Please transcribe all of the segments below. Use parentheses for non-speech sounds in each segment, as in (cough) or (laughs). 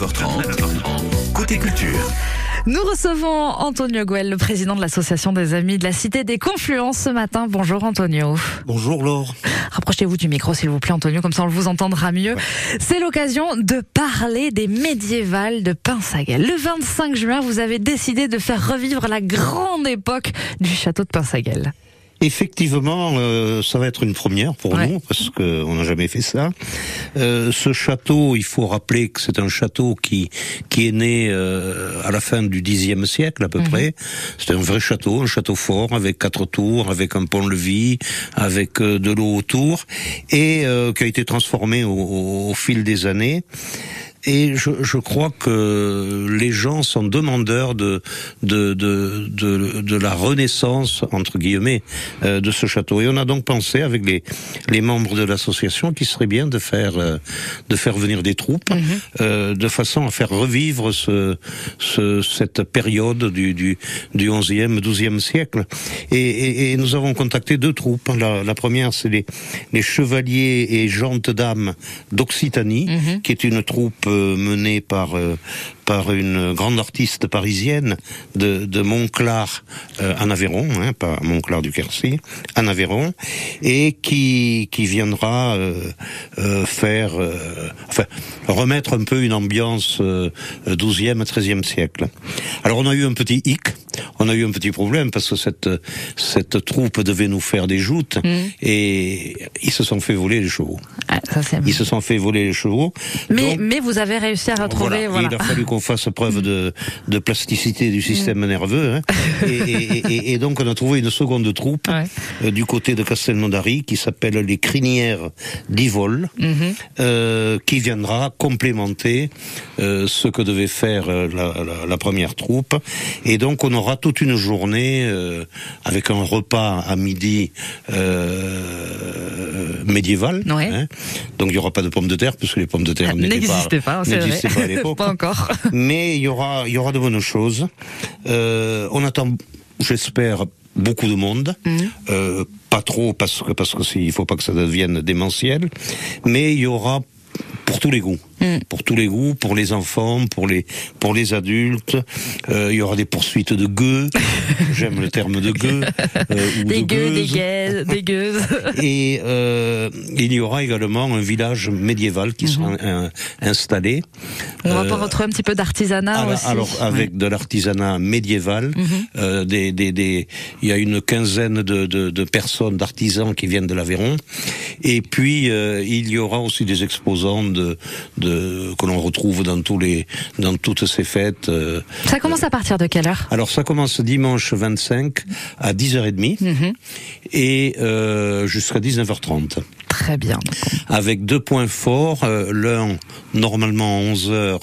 9h30, côté culture. Nous recevons Antonio Guel, le président de l'association des amis de la Cité des Confluences ce matin. Bonjour Antonio. Bonjour Laure. Rapprochez-vous du micro s'il vous plaît Antonio, comme ça on vous entendra mieux. C'est l'occasion de parler des médiévales de Pinsaguel. Le 25 juin, vous avez décidé de faire revivre la grande époque du château de Pinsaguel. Effectivement, euh, ça va être une première pour Ouais. nous parce qu'on n'a jamais fait ça. Euh, ce château, il faut rappeler que c'est un château qui qui est né euh, à la fin du Xe siècle à peu près. C'était un vrai château, un château fort avec quatre tours, avec un pont-levis, avec euh, de l'eau autour et euh, qui a été transformé au, au- au fil des années. Et je, je crois que les gens sont demandeurs de de de de, de la renaissance entre guillemets euh, de ce château. Et on a donc pensé avec les les membres de l'association qu'il serait bien de faire euh, de faire venir des troupes euh, de façon à faire revivre ce, ce cette période du du du 11e 12e siècle. Et, et, et nous avons contacté deux troupes. La, la première c'est les les chevaliers et gentes dames d'Occitanie, qui est une troupe menée par euh, par une grande artiste parisienne de, de Montclar euh, en Aveyron, hein, pas Montclar du Quercy, en Aveyron, et qui qui viendra euh, euh, faire, euh, enfin remettre un peu une ambiance euh, 12e, 13e siècle. Alors on a eu un petit hic, on a eu un petit problème parce que cette cette troupe devait nous faire des joutes et ils se sont fait voler les chevaux. Ah, ça, Ils se sont fait voler les chevaux. mais, Donc, mais vous avez réussi à retrouver. Voilà. il a fallu (laughs) qu'on fasse preuve de, de plasticité du système nerveux. Hein. (laughs) Et, et- et- et donc on a trouvé une seconde troupe Ouais. euh, du côté de Castelnaudary qui s'appelle les Crinières d'Ivol, Mhm. euh, qui viendra complémenter euh, ce que devait faire la, la- la première troupe. Et donc on aura toute une journée euh, avec un repas à midi euh, médiéval. Ouais. hein. Donc il y aura pas de pommes de terre puisque les pommes de terre pas, vrai. n'existaient pas à l'époque. (laughs) Pas encore. Mais il y aura, il y aura de bonnes choses. Euh, on attend, j'espère, beaucoup de monde. Euh, pas trop parce que parce que il faut pas que ça devienne démentiel. Mais il y aura pour tous les goûts, pour tous les goûts, pour les enfants, pour les pour les adultes. Euh, il y aura des poursuites de gueux. (laughs) J'aime le terme de gueux. euh, ou Des de gueux, des gueuses. gueuses, des gueuses. (laughs) Et euh, il y aura également un village médiéval qui sera un- installé. On va Euh, pas retrouver un petit peu d'artisanat alors, aussi. alors, avec de l'artisanat médiéval, euh, des, des, des, il y a une quinzaine de, de, de personnes, d'artisans qui viennent de l'Aveyron, et puis euh, il y aura aussi des exposants de, de que l'on retrouve dans tous les, dans toutes ces fêtes. euh. Ça commence à partir de quelle heure? Alors ça commence dimanche 25 à 10h30 et euh, jusqu'à 19h30 Très bien. avec deux points forts, euh, l'un normalement à 11 heures,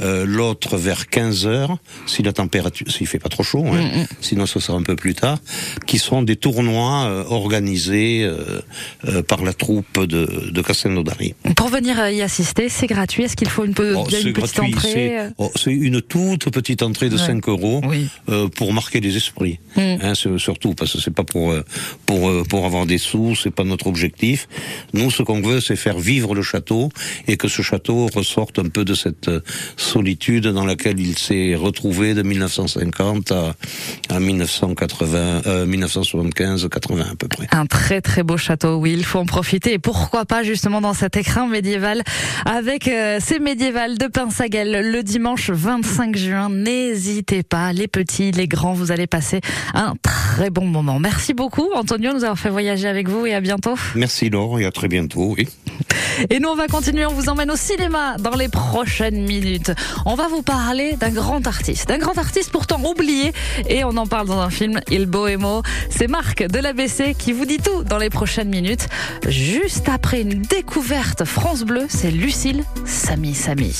euh, l'autre vers 15 heures, si la température, s'il fait pas trop chaud, hein, sinon ce sera un peu plus tard, qui seront des tournois euh, organisés par la troupe de, de Castelnaudary. Pour venir y assister, c'est gratuit. Est-ce qu'il faut une, Oh, il y a c'est une petite gratuit, entrée c'est oh, c'est une toute petite entrée de Ouais. 5 euros Oui. pour marquer les esprits. Mm. Hein, surtout parce que c'est pas pour pour pour avoir des sous, c'est pas notre objectif. Nous, ce qu'on veut, c'est faire vivre le château et que ce château ressorte un peu de cette euh, solitude dans laquelle il s'est retrouvé de 1950 à, à 1980, euh, 1975, 80 à peu près. Un très très beau château, oui, il faut en profiter. Et pourquoi pas justement dans cet écrin médiéval avec euh, ces médiévales de Pinsaguel le dimanche 25 juin. N'hésitez pas, les petits, les grands, vous allez passer un très bon moment. Merci beaucoup Antonio de nous avoir fait voyager avec vous et à bientôt. Merci Laure et à très bientôt. Oui. Et nous, on va continuer. On vous emmène au cinéma dans les prochaines minutes. On va vous parler d'un grand artiste. D'un grand artiste pourtant oublié. Et on en parle dans un film, Il Bohémo. C'est Marc de l'ABC qui vous dit tout dans les prochaines minutes. Juste après une découverte France Bleu, c'est Lucille Samy Samy.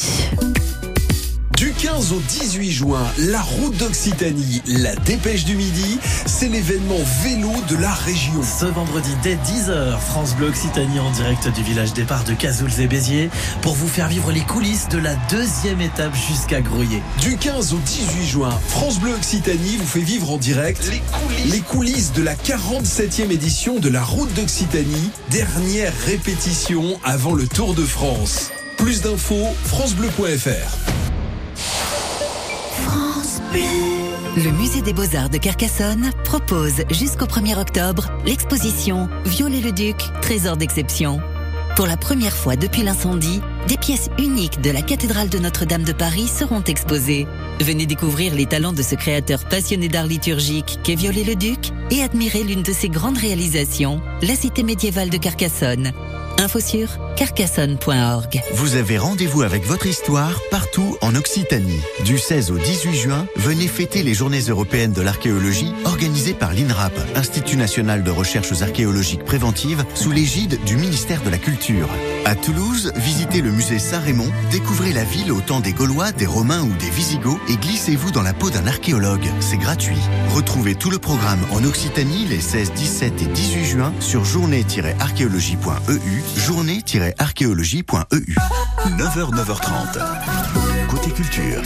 Du 15 au 18 juin, la route d'Occitanie, la dépêche du midi, c'est l'événement vélo de la région. Ce vendredi dès 10h, France Bleu Occitanie en direct du village départ de Cazouls et Béziers pour vous faire vivre les coulisses de la deuxième étape jusqu'à Grouillé. Du 15 au 18 juin, France Bleu Occitanie vous fait vivre en direct les coulisses, les coulisses de la 47e édition de la route d'Occitanie, dernière répétition avant le Tour de France. Plus d'infos, francebleu.fr. Le musée des Beaux-Arts de Carcassonne propose jusqu'au 1er octobre l'exposition Violet-le-Duc, trésor d'exception. Pour la première fois depuis l'incendie, des pièces uniques de la cathédrale de Notre-Dame de Paris seront exposées. Venez découvrir les talents de ce créateur passionné d'art liturgique qu'est Violet-le-Duc et admirer l'une de ses grandes réalisations, la cité médiévale de Carcassonne. Info sur carcassonne.org. Vous avez rendez-vous avec votre histoire partout en Occitanie. Du 16 au 18 juin, venez fêter les Journées européennes de l'archéologie organisées par l'INRAP, Institut national de recherches archéologiques préventives, sous l'égide du ministère de la Culture. À Toulouse, visitez le musée Saint-Raymond, découvrez la ville au temps des Gaulois, des Romains ou des Visigoths et glissez-vous dans la peau d'un archéologue. C'est gratuit. Retrouvez tout le programme en Occitanie les 16, 17 et 18 juin sur journée-archéologie.eu, journée-archéologie.eu. 9h, 9h30. Côté culture.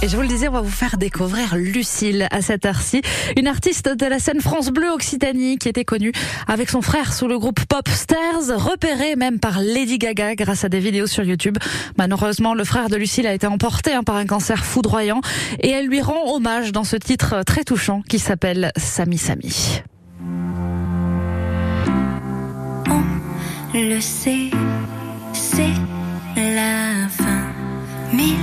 Et je vous le disais, on va vous faire découvrir Lucille à cette heure-ci, une artiste de la scène France Bleu Occitanie qui était connue avec son frère sous le groupe Pop Stars, repérée même par Lady Gaga grâce à des vidéos sur YouTube. Malheureusement, le frère de Lucille a été emporté hein, par un cancer foudroyant et elle lui rend hommage dans ce titre très touchant qui s'appelle Sami Sami. Le sait, c'est la fin. Mille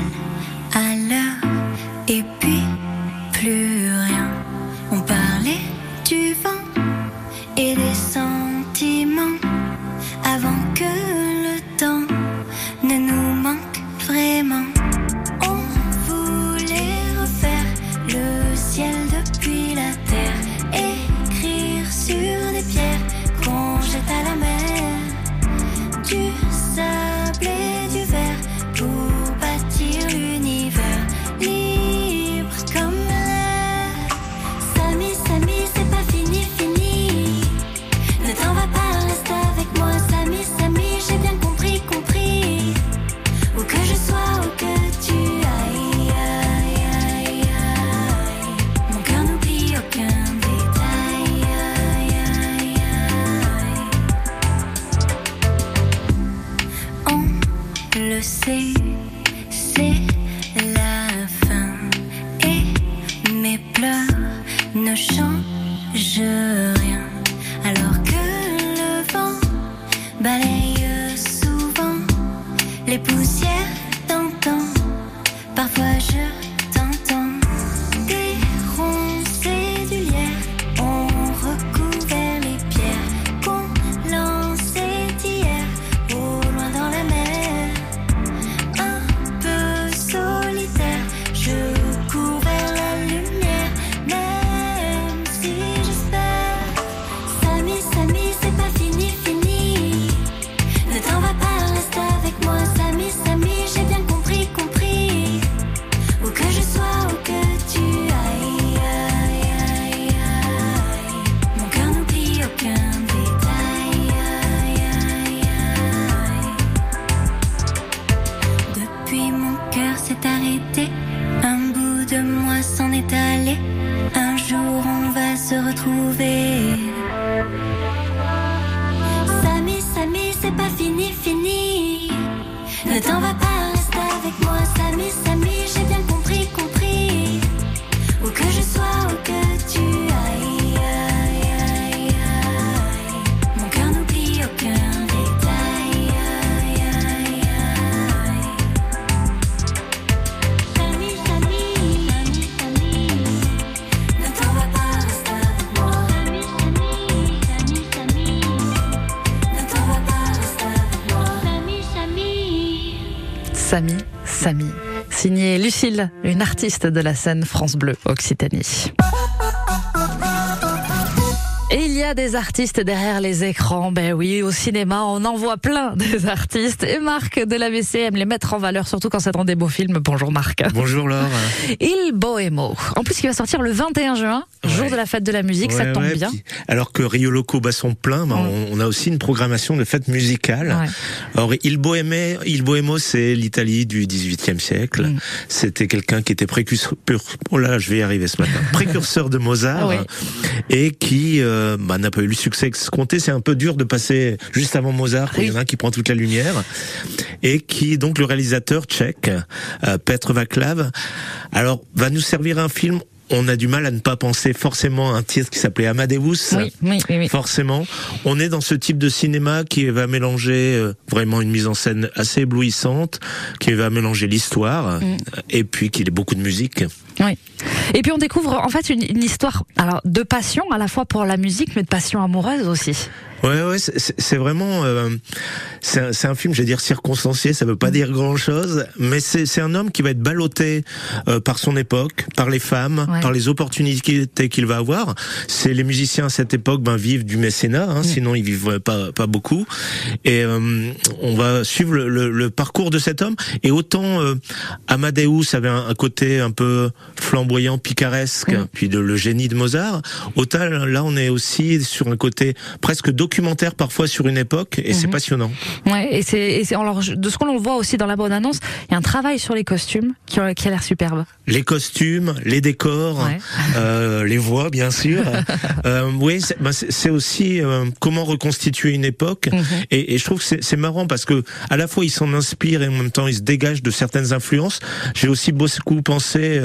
Ne t'en va pas, Samy, Samy. Signé Lucille, une artiste de la scène France Bleu Occitanie. Et il y a des artistes derrière les écrans. Ben oui, au cinéma, on en voit plein (laughs) des artistes. Et Marc de l'ABC aime les mettre en valeur, surtout quand c'est dans des beaux films. Bonjour Marc. Bonjour Laure. Il Bohémo. En plus, il va sortir le 21 juin, jour de la fête de la musique. ça tombe ouais, bien. puis, alors que Rio Loco bat son plein, ben, on, on a aussi une programmation de fête musicale. Ouais. Alors Il Bohémé, Il c'est l'Italie du XVIIIe siècle. Mm. C'était quelqu'un qui était précurseur. Oh là, je vais y arriver ce matin. (laughs) précurseur de Mozart Ah oui. et qui euh, bah, n'a pas eu le succès escompté. C'est un peu dur de passer juste avant Mozart, où il y en a un qui prend toute la lumière, et qui donc le réalisateur tchèque, euh, Petr Vaclav, alors va nous servir un film on a du mal à ne pas penser forcément à un titre qui s'appelait Amadeus. Oui, oui, oui, oui. Forcément, on est dans ce type de cinéma qui va mélanger euh, vraiment une mise en scène assez éblouissante, qui va mélanger l'histoire Mm. et puis qu'il y ait beaucoup de musique. Oui. Et puis on découvre en fait une, une histoire alors de passion à la fois pour la musique mais de passion amoureuse aussi. Ouais, ouais, c'est- vraiment, euh, c'est un, un film, j'allais dire circonstancié, ça veut pas dire grand chose, mais c'est c'est un homme qui va être ballotté euh, par son époque, par les femmes, Ouais. par les opportunités qu'il va avoir. C'est les musiciens à cette époque, ben vivent du mécénat, hein, sinon ils vivent pas pas beaucoup. Et euh, on va suivre le, le- le parcours de cet homme. Et autant euh, Amadeus avait un, un côté un peu flamboyant, picaresque, puis de, le génie de Mozart, autant là on est aussi sur un côté presque documentaire parfois sur une époque, et c'est passionnant. Ouais, et c'est et c'est alors de ce qu'on voit aussi dans la bonne annonce, il y a un travail sur les costumes qui, a- qui a l'air superbe. Les costumes, les décors, Ouais. euh, les voix bien sûr. (laughs) euh, oui, c'est ben, aussi euh, comment reconstituer une époque. Mhm. Et, et je trouve que c'est- marrant parce que à la fois il s'en inspire et en même temps il se dégage de certaines influences. J'ai aussi beaucoup pensé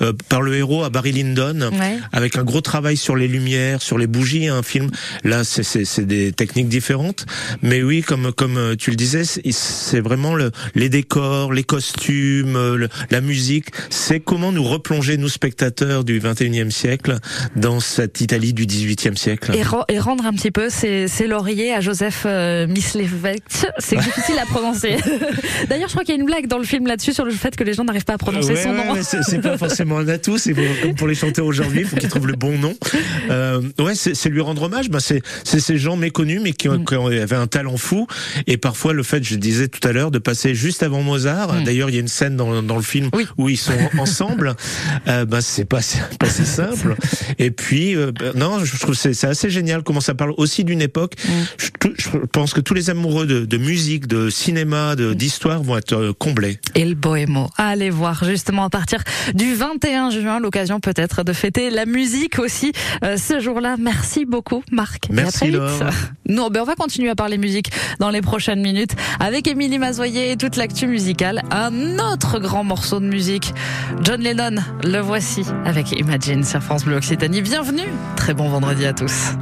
euh, par le héros à Barry Lyndon, Ouais. avec un gros travail sur les lumières, sur les bougies. Un film là, c'est- des techniques différentes, mais oui, comme comme euh, tu le disais, c'est- vraiment le, les décors, les costumes, euh, le- la musique. C'est comment nous replonger nous spectateurs du 21e siècle dans cette Italie du 18e siècle. Et, rendre un petit peu ses, ses lauriers à Joseph euh, Mislevec. C'est (laughs) difficile à prononcer. (laughs) D'ailleurs, je crois qu'il y a une blague dans le film là-dessus sur le fait que les gens n'arrivent pas à prononcer Ouais, son ouais, nom. c'est pas forcément un atout, c'est pour, comme pour les chanteurs aujourd'hui, il faut qu'ils trouvent le bon nom. Euh, ouais, c'est lui rendre hommage. Ben c'est c'est ces gens méconnus mais qui, ont- qui avaient un talent fou. Et parfois le fait, je disais tout à l'heure, de passer juste avant Mozart. Mm. D'ailleurs, il y a une scène dans, dans le film Oui. où ils sont (laughs) ensemble. Euh, ben c'est pas pas si simple. Et puis euh, ben, non, je trouve que c'est assez génial comment ça parle aussi d'une époque. Mm. Je, je pense que tous les amoureux de, de musique, de cinéma, Mm. de d'histoire vont être euh, comblés. Et le Bohémo. Allez voir justement à partir du 21 juin, l'occasion peut-être de fêter la musique aussi euh, ce jour-là. Merci beaucoup Marc. Et à Merci, très vite. Laure. (laughs) Non, ben on va continuer à parler musique dans les prochaines minutes avec Émilie Mazoyer et toute l'actu musicale. Un autre grand morceau de musique, John Lennon. Le voici avec Imagine sur France Bleu Occitanie. Bienvenue. Très bon vendredi à tous.